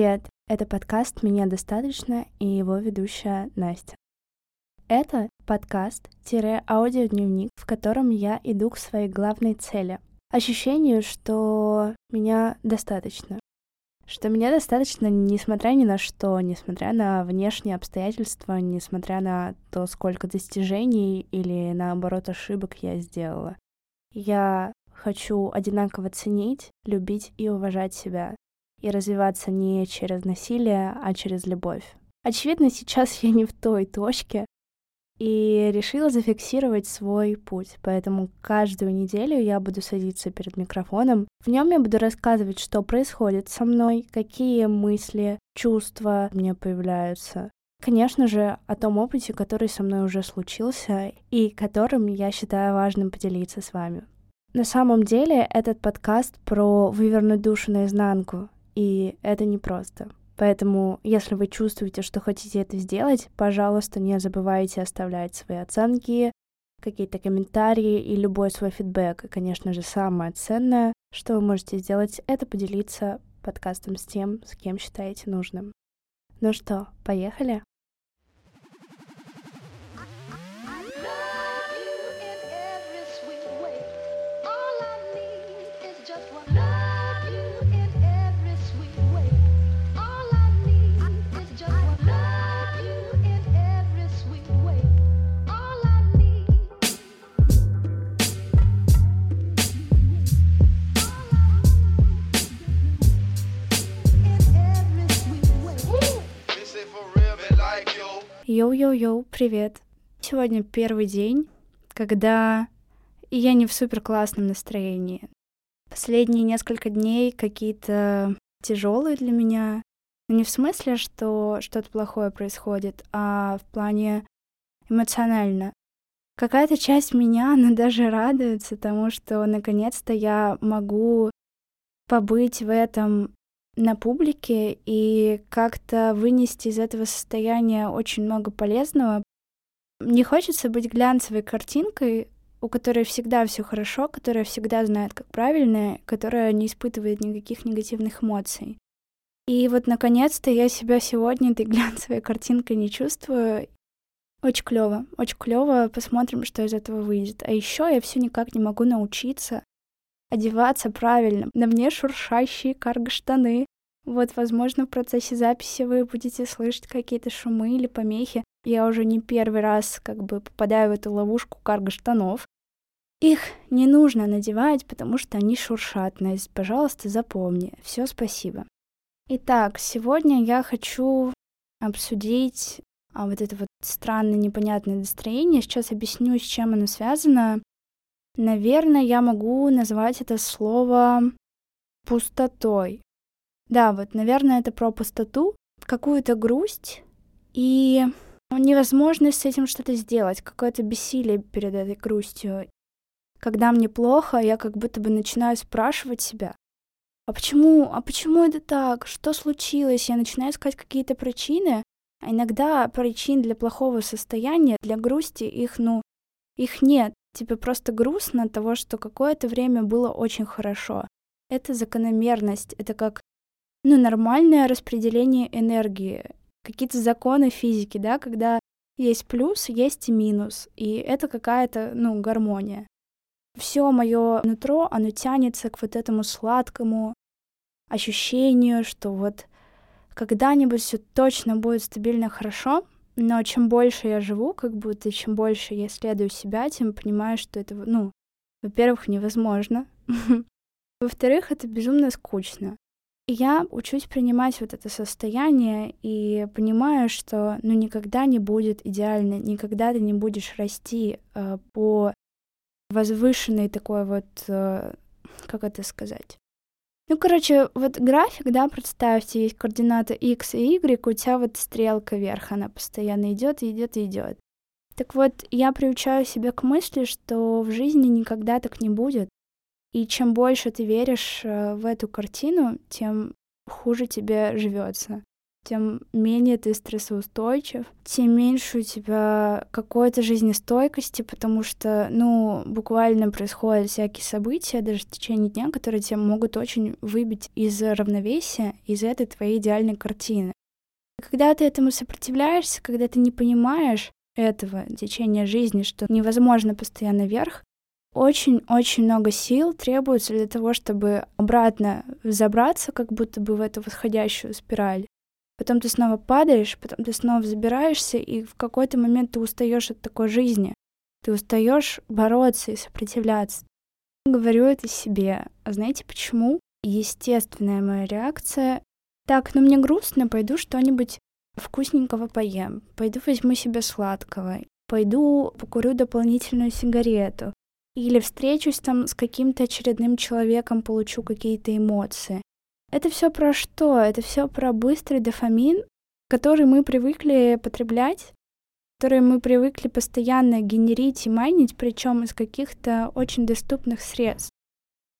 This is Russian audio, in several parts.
Привет, это подкаст «Меня достаточно» и его ведущая Настя. Это подкаст-аудиодневник, в котором я иду к своей главной цели. Ощущению, что меня достаточно. Что меня достаточно, несмотря ни на что, несмотря на внешние обстоятельства, несмотря на то, сколько достижений или, наоборот, ошибок я сделала. Я хочу одинаково ценить, любить и уважать себя, и развиваться не через насилие, а через любовь. Очевидно, сейчас я не в той точке, и решила зафиксировать свой путь. Поэтому каждую неделю я буду садиться перед микрофоном. В нем я буду рассказывать, что происходит со мной, какие мысли, чувства мне появляются. Конечно же, о том опыте, который со мной уже случился и которым я считаю важным поделиться с вами. На самом деле этот подкаст про вывернуть душу наизнанку, и это непросто. Поэтому, если вы чувствуете, что хотите это сделать, пожалуйста, не забывайте оставлять свои оценки, какие-то комментарии и любой свой фидбэк. И, конечно же, самое ценное, что вы можете сделать, это поделиться подкастом с тем, с кем считаете нужным. Ну что, поехали? Йоу-йоу-йоу, привет. Сегодня первый день, когда я не в супер классном настроении. Последние несколько дней какие-то тяжелые для меня. Но не в смысле, что что-то плохое происходит, а в плане эмоционально. Какая-то часть меня, она даже радуется тому, что наконец-то я могу побыть в этом на публике и как-то вынести из этого состояния очень много полезного. Не хочется быть глянцевой картинкой, у которой всегда все хорошо, которая всегда знает, как правильно, которая не испытывает никаких негативных эмоций. И вот наконец-то я себя сегодня этой глянцевой картинкой не чувствую. Очень клево, очень клево. Посмотрим, что из этого выйдет. А еще я все никак не могу научиться одеваться правильно. На мне шуршащие карго-штаны. Вот, возможно, в процессе записи вы будете слышать какие-то шумы или помехи. Я уже не первый раз как бы попадаю в эту ловушку карго-штанов. Их не нужно надевать, потому что они шуршат. Настя, пожалуйста, запомни. Все, спасибо. Итак, сегодня я хочу обсудить а, вот это вот странное, непонятное настроение. Сейчас объясню, с чем оно связано. Наверное, я могу назвать это слово пустотой. Да, вот, наверное, это про пустоту, какую-то грусть и невозможность с этим что-то сделать, какое-то бессилие перед этой грустью. Когда мне плохо, я как будто бы начинаю спрашивать себя, а почему, а почему это так? Что случилось? Я начинаю искать какие-то причины, а иногда причин для плохого состояния, для грусти, их, ну, их нет. Тебе просто грустно от того, что какое-то время было очень хорошо. Это закономерность, это как ну, нормальное распределение энергии, какие-то законы физики, да, когда есть плюс, есть и минус, и это какая-то, ну, гармония. Все мое нутро, оно тянется к вот этому сладкому ощущению, что вот когда-нибудь все точно будет стабильно хорошо, но чем больше я живу, как будто чем больше я исследую себя, тем понимаю, что это, ну, во-первых, невозможно. Во-вторых, это безумно скучно. И я учусь принимать вот это состояние и понимаю, что ну никогда не будет идеально, никогда ты не будешь расти э, по возвышенной такой вот, э, как это сказать, ну, короче, вот график, да, представьте, есть координаты x и y, у тебя вот стрелка вверх, она постоянно идет, идет идет. Так вот, я приучаю себя к мысли, что в жизни никогда так не будет. И чем больше ты веришь э, в эту картину, тем хуже тебе живется. Тем менее ты стрессоустойчив, тем меньше у тебя какой-то жизнестойкости, потому что, ну, буквально происходят всякие события даже в течение дня, которые тебя могут очень выбить из равновесия, из этой твоей идеальной картины. Когда ты этому сопротивляешься, когда ты не понимаешь этого течения жизни, что невозможно постоянно вверх, очень-очень много сил требуется для того, чтобы обратно забраться, как будто бы в эту восходящую спираль. Потом ты снова падаешь, потом ты снова взбираешься, и в какой-то момент ты устаешь от такой жизни. Ты устаешь бороться и сопротивляться. Говорю это себе. А знаете почему? Естественная моя реакция. Так, ну мне грустно, пойду что-нибудь вкусненького поем. Пойду возьму себе сладкого. Пойду покурю дополнительную сигарету. Или встречусь там с каким-то очередным человеком, получу какие-то эмоции. Это все про что? Это все про быстрый дофамин, который мы привыкли потреблять, который мы привыкли постоянно генерить и майнить, причем из каких-то очень доступных средств.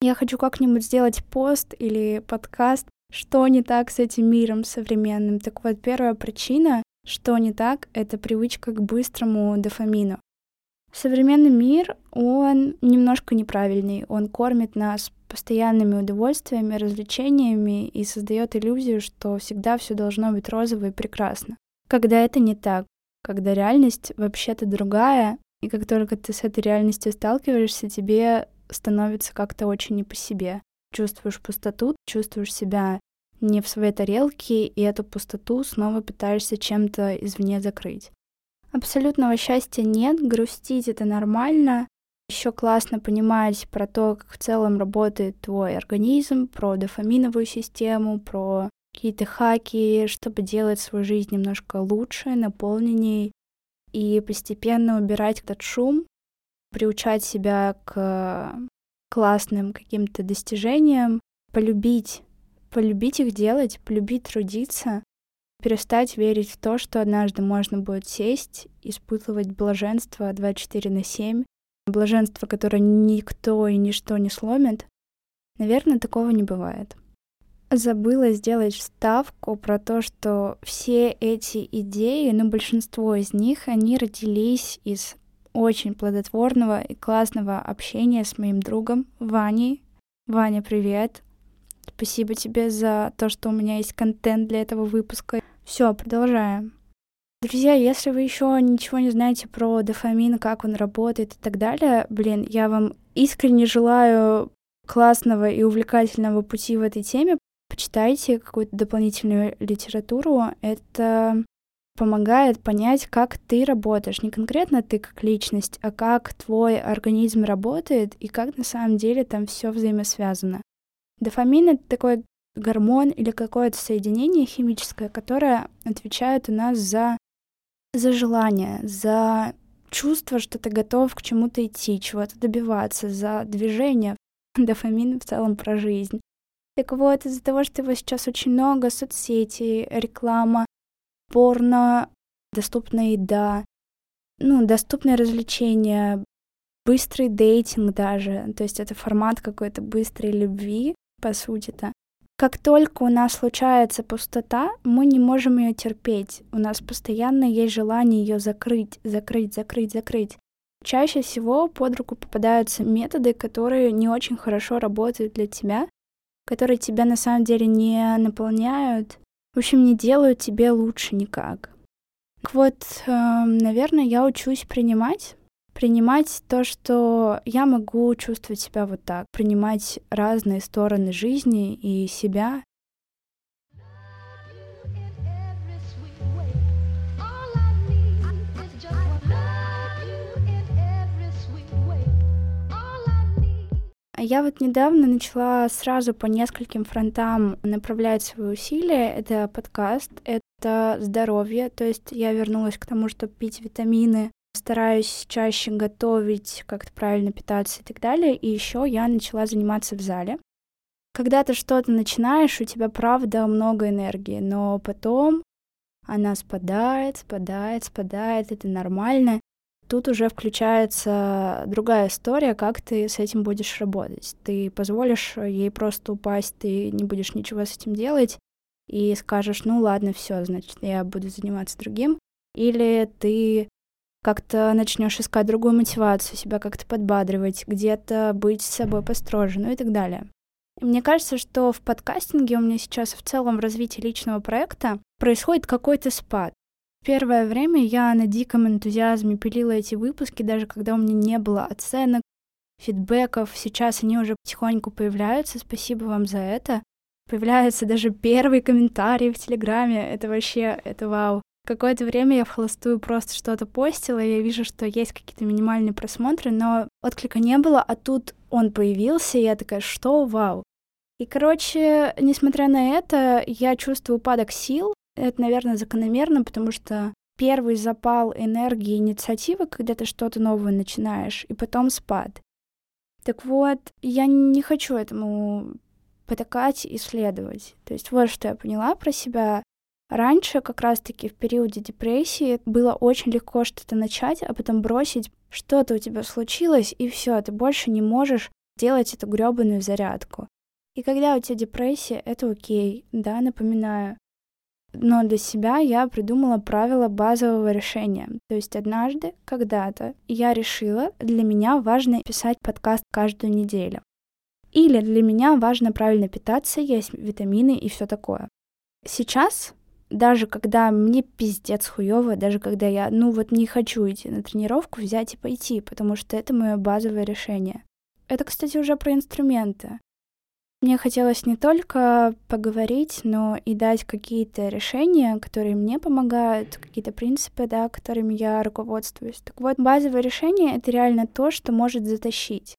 Я хочу как-нибудь сделать пост или подкаст, что не так с этим миром современным. Так вот, первая причина, что не так, это привычка к быстрому дофамину. Современный мир, он немножко неправильный. Он кормит нас постоянными удовольствиями, развлечениями и создает иллюзию, что всегда все должно быть розово и прекрасно. Когда это не так, когда реальность вообще-то другая, и как только ты с этой реальностью сталкиваешься, тебе становится как-то очень не по себе. Чувствуешь пустоту, чувствуешь себя не в своей тарелке, и эту пустоту снова пытаешься чем-то извне закрыть. Абсолютного счастья нет, грустить это нормально, еще классно понимать про то, как в целом работает твой организм, про дофаминовую систему, про какие-то хаки, чтобы делать свою жизнь немножко лучше, наполненней, и постепенно убирать этот шум, приучать себя к классным каким-то достижениям, полюбить, полюбить их делать, полюбить трудиться, перестать верить в то, что однажды можно будет сесть, испытывать блаженство 24 на 7, блаженство, которое никто и ничто не сломит, наверное, такого не бывает. Забыла сделать вставку про то, что все эти идеи, ну, большинство из них, они родились из очень плодотворного и классного общения с моим другом Ваней. Ваня, привет! Спасибо тебе за то, что у меня есть контент для этого выпуска. Все, продолжаем. Друзья, если вы еще ничего не знаете про дофамин, как он работает и так далее, блин, я вам искренне желаю классного и увлекательного пути в этой теме. Почитайте какую-то дополнительную литературу. Это помогает понять, как ты работаешь. Не конкретно ты как личность, а как твой организм работает и как на самом деле там все взаимосвязано. Дофамин — это такой гормон или какое-то соединение химическое, которое отвечает у нас за за желание, за чувство, что ты готов к чему-то идти, чего-то добиваться, за движение. Дофамин в целом про жизнь. Так вот, из-за того, что его сейчас очень много, соцсети, реклама, порно, доступная еда, ну, доступные развлечения, быстрый дейтинг даже, то есть это формат какой-то быстрой любви, по сути-то. Как только у нас случается пустота, мы не можем ее терпеть. У нас постоянно есть желание ее закрыть, закрыть, закрыть, закрыть. Чаще всего под руку попадаются методы, которые не очень хорошо работают для тебя, которые тебя на самом деле не наполняют, в общем, не делают тебе лучше никак. Так вот, эм, наверное, я учусь принимать принимать то, что я могу чувствовать себя вот так, принимать разные стороны жизни и себя. Я вот недавно начала сразу по нескольким фронтам направлять свои усилия. Это подкаст, это здоровье, то есть я вернулась к тому, чтобы пить витамины, стараюсь чаще готовить, как-то правильно питаться и так далее. И еще я начала заниматься в зале. Когда ты что-то начинаешь, у тебя правда много энергии, но потом она спадает, спадает, спадает, это нормально. Тут уже включается другая история, как ты с этим будешь работать. Ты позволишь ей просто упасть, ты не будешь ничего с этим делать, и скажешь, ну ладно, все, значит, я буду заниматься другим, или ты как-то начнешь искать другую мотивацию, себя как-то подбадривать, где-то быть с собой построже, ну и так далее. Мне кажется, что в подкастинге у меня сейчас в целом в развитии личного проекта происходит какой-то спад. Первое время я на диком энтузиазме пилила эти выпуски, даже когда у меня не было оценок, фидбэков. Сейчас они уже потихоньку появляются. Спасибо вам за это. Появляется даже первый комментарий в Телеграме. Это вообще, это вау. Какое-то время я в холостую просто что-то постила, и я вижу, что есть какие-то минимальные просмотры, но отклика не было, а тут он появился, и я такая, что, вау. И, короче, несмотря на это, я чувствую упадок сил, это, наверное, закономерно, потому что первый запал энергии, инициативы, когда ты что-то новое начинаешь, и потом спад. Так вот, я не хочу этому потакать и следовать. То есть вот что я поняла про себя. Раньше, как раз-таки в периоде депрессии, было очень легко что-то начать, а потом бросить, что-то у тебя случилось, и все, ты больше не можешь делать эту гребаную зарядку. И когда у тебя депрессия, это окей, да, напоминаю. Но для себя я придумала правила базового решения. То есть однажды, когда-то, я решила, для меня важно писать подкаст каждую неделю. Или для меня важно правильно питаться, есть витамины и все такое. Сейчас, даже когда мне пиздец хуёво, даже когда я, ну вот не хочу идти на тренировку, взять и пойти, потому что это мое базовое решение. Это, кстати, уже про инструменты. Мне хотелось не только поговорить, но и дать какие-то решения, которые мне помогают, какие-то принципы, да, которыми я руководствуюсь. Так вот, базовое решение — это реально то, что может затащить.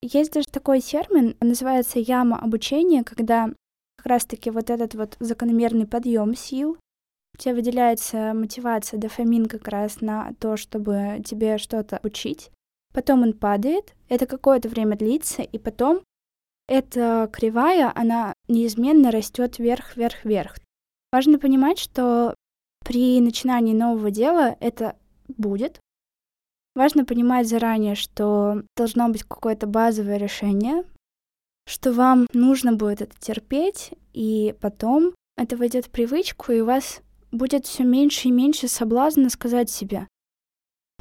Есть даже такой термин, называется яма обучения, когда как раз-таки вот этот вот закономерный подъем сил, у тебя выделяется мотивация, дофамин как раз на то, чтобы тебе что-то учить. Потом он падает, это какое-то время длится, и потом эта кривая, она неизменно растет вверх, вверх, вверх. Важно понимать, что при начинании нового дела это будет. Важно понимать заранее, что должно быть какое-то базовое решение, что вам нужно будет это терпеть, и потом это войдет в привычку, и у вас будет все меньше и меньше соблазна сказать себе,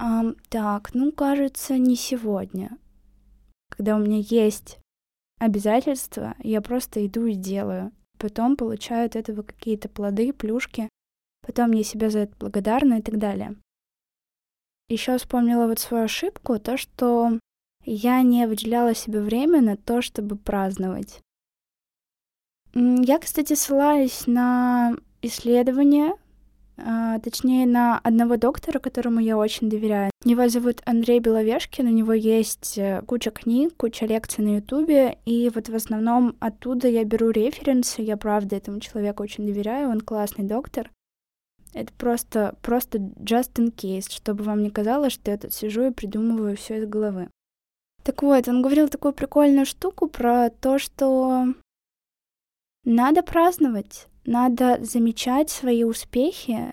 а, так, ну, кажется, не сегодня. Когда у меня есть обязательства, я просто иду и делаю. Потом получаю от этого какие-то плоды, плюшки. Потом я себя за это благодарна и так далее. Еще вспомнила вот свою ошибку, то, что я не выделяла себе время на то, чтобы праздновать. Я, кстати, ссылаюсь на исследования а, точнее, на одного доктора, которому я очень доверяю. Его зовут Андрей Беловешкин, у него есть э, куча книг, куча лекций на Ютубе, и вот в основном оттуда я беру референсы, я правда этому человеку очень доверяю, он классный доктор. Это просто, просто just in case, чтобы вам не казалось, что я тут сижу и придумываю все из головы. Так вот, он говорил такую прикольную штуку про то, что надо праздновать. Надо замечать свои успехи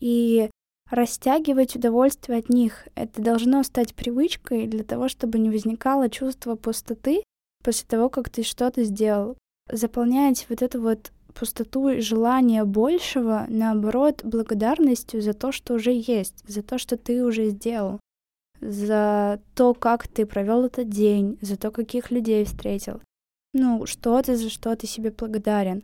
и растягивать удовольствие от них. Это должно стать привычкой для того, чтобы не возникало чувство пустоты после того, как ты что-то сделал. Заполнять вот эту вот пустоту и желание большего, наоборот, благодарностью за то, что уже есть, за то, что ты уже сделал, за то, как ты провел этот день, за то, каких людей встретил. Ну, что ты за что ты себе благодарен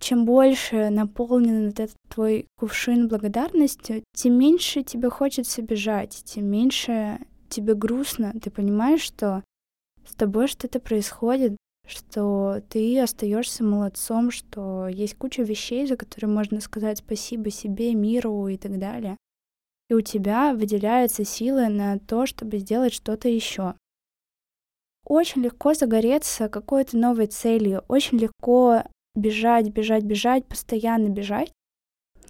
чем больше наполнен этот твой кувшин благодарностью, тем меньше тебе хочется бежать, тем меньше тебе грустно. Ты понимаешь, что с тобой что-то происходит, что ты остаешься молодцом, что есть куча вещей, за которые можно сказать спасибо себе, миру и так далее. И у тебя выделяются силы на то, чтобы сделать что-то еще. Очень легко загореться какой-то новой целью, очень легко бежать, бежать, бежать, постоянно бежать.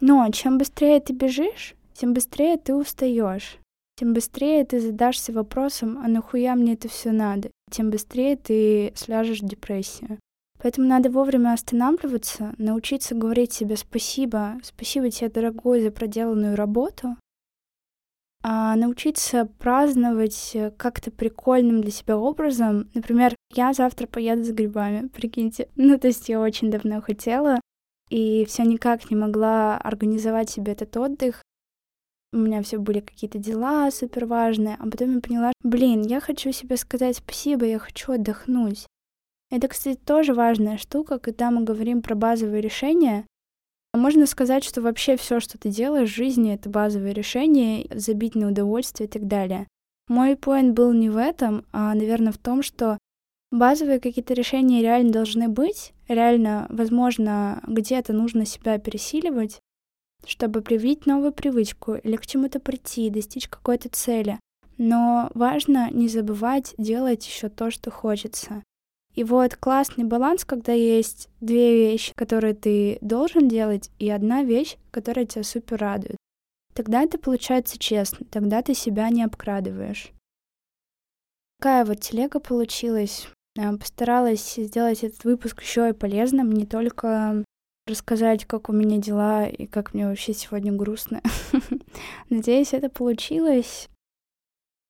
Но чем быстрее ты бежишь, тем быстрее ты устаешь. Тем быстрее ты задашься вопросом, а нахуя мне это все надо? Тем быстрее ты сляжешь в депрессию. Поэтому надо вовремя останавливаться, научиться говорить себе спасибо, спасибо тебе, дорогой, за проделанную работу, а научиться праздновать э, как-то прикольным для себя образом. Например, я завтра поеду с грибами, прикиньте. Ну, то есть я очень давно хотела. и все никак не могла организовать себе этот отдых. У меня все были какие-то дела супер важные, а потом я поняла, блин, я хочу себе сказать спасибо, я хочу отдохнуть. Это, кстати, тоже важная штука, когда мы говорим про базовые решения. Можно сказать, что вообще все, что ты делаешь в жизни, это базовые решения, забить на удовольствие и так далее. Мой поинт был не в этом, а, наверное, в том, что базовые какие-то решения реально должны быть. Реально, возможно, где-то нужно себя пересиливать, чтобы привить новую привычку или к чему-то прийти, достичь какой-то цели. Но важно не забывать делать еще то, что хочется. И вот классный баланс, когда есть две вещи, которые ты должен делать, и одна вещь, которая тебя супер радует. Тогда это получается честно, тогда ты себя не обкрадываешь. Такая вот телега получилась. Постаралась сделать этот выпуск еще и полезным, не только рассказать, как у меня дела и как мне вообще сегодня грустно. Надеюсь, это получилось.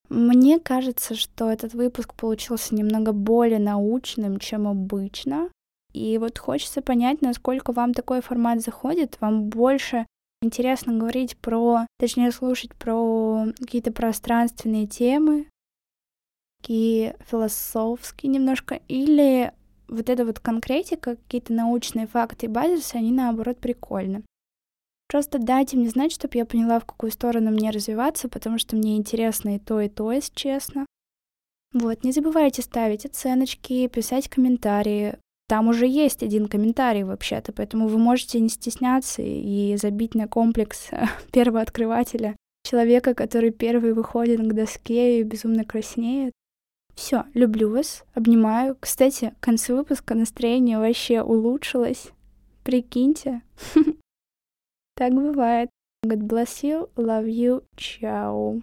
Мне кажется, что этот выпуск получился немного более научным, чем обычно. И вот хочется понять, насколько вам такой формат заходит. Вам больше интересно говорить про, точнее, слушать про какие-то пространственные темы, такие философские немножко, или вот эта вот конкретика, какие-то научные факты и базисы, они наоборот прикольны. Просто дайте мне знать, чтобы я поняла, в какую сторону мне развиваться, потому что мне интересно и то, и то, если честно. Вот, не забывайте ставить оценочки, писать комментарии. Там уже есть один комментарий вообще-то, поэтому вы можете не стесняться и забить на комплекс первого открывателя, человека, который первый выходит к доске и безумно краснеет. Все, люблю вас, обнимаю. Кстати, к концу выпуска настроение вообще улучшилось. Прикиньте. Так бывает. God bless you, love you, ciao.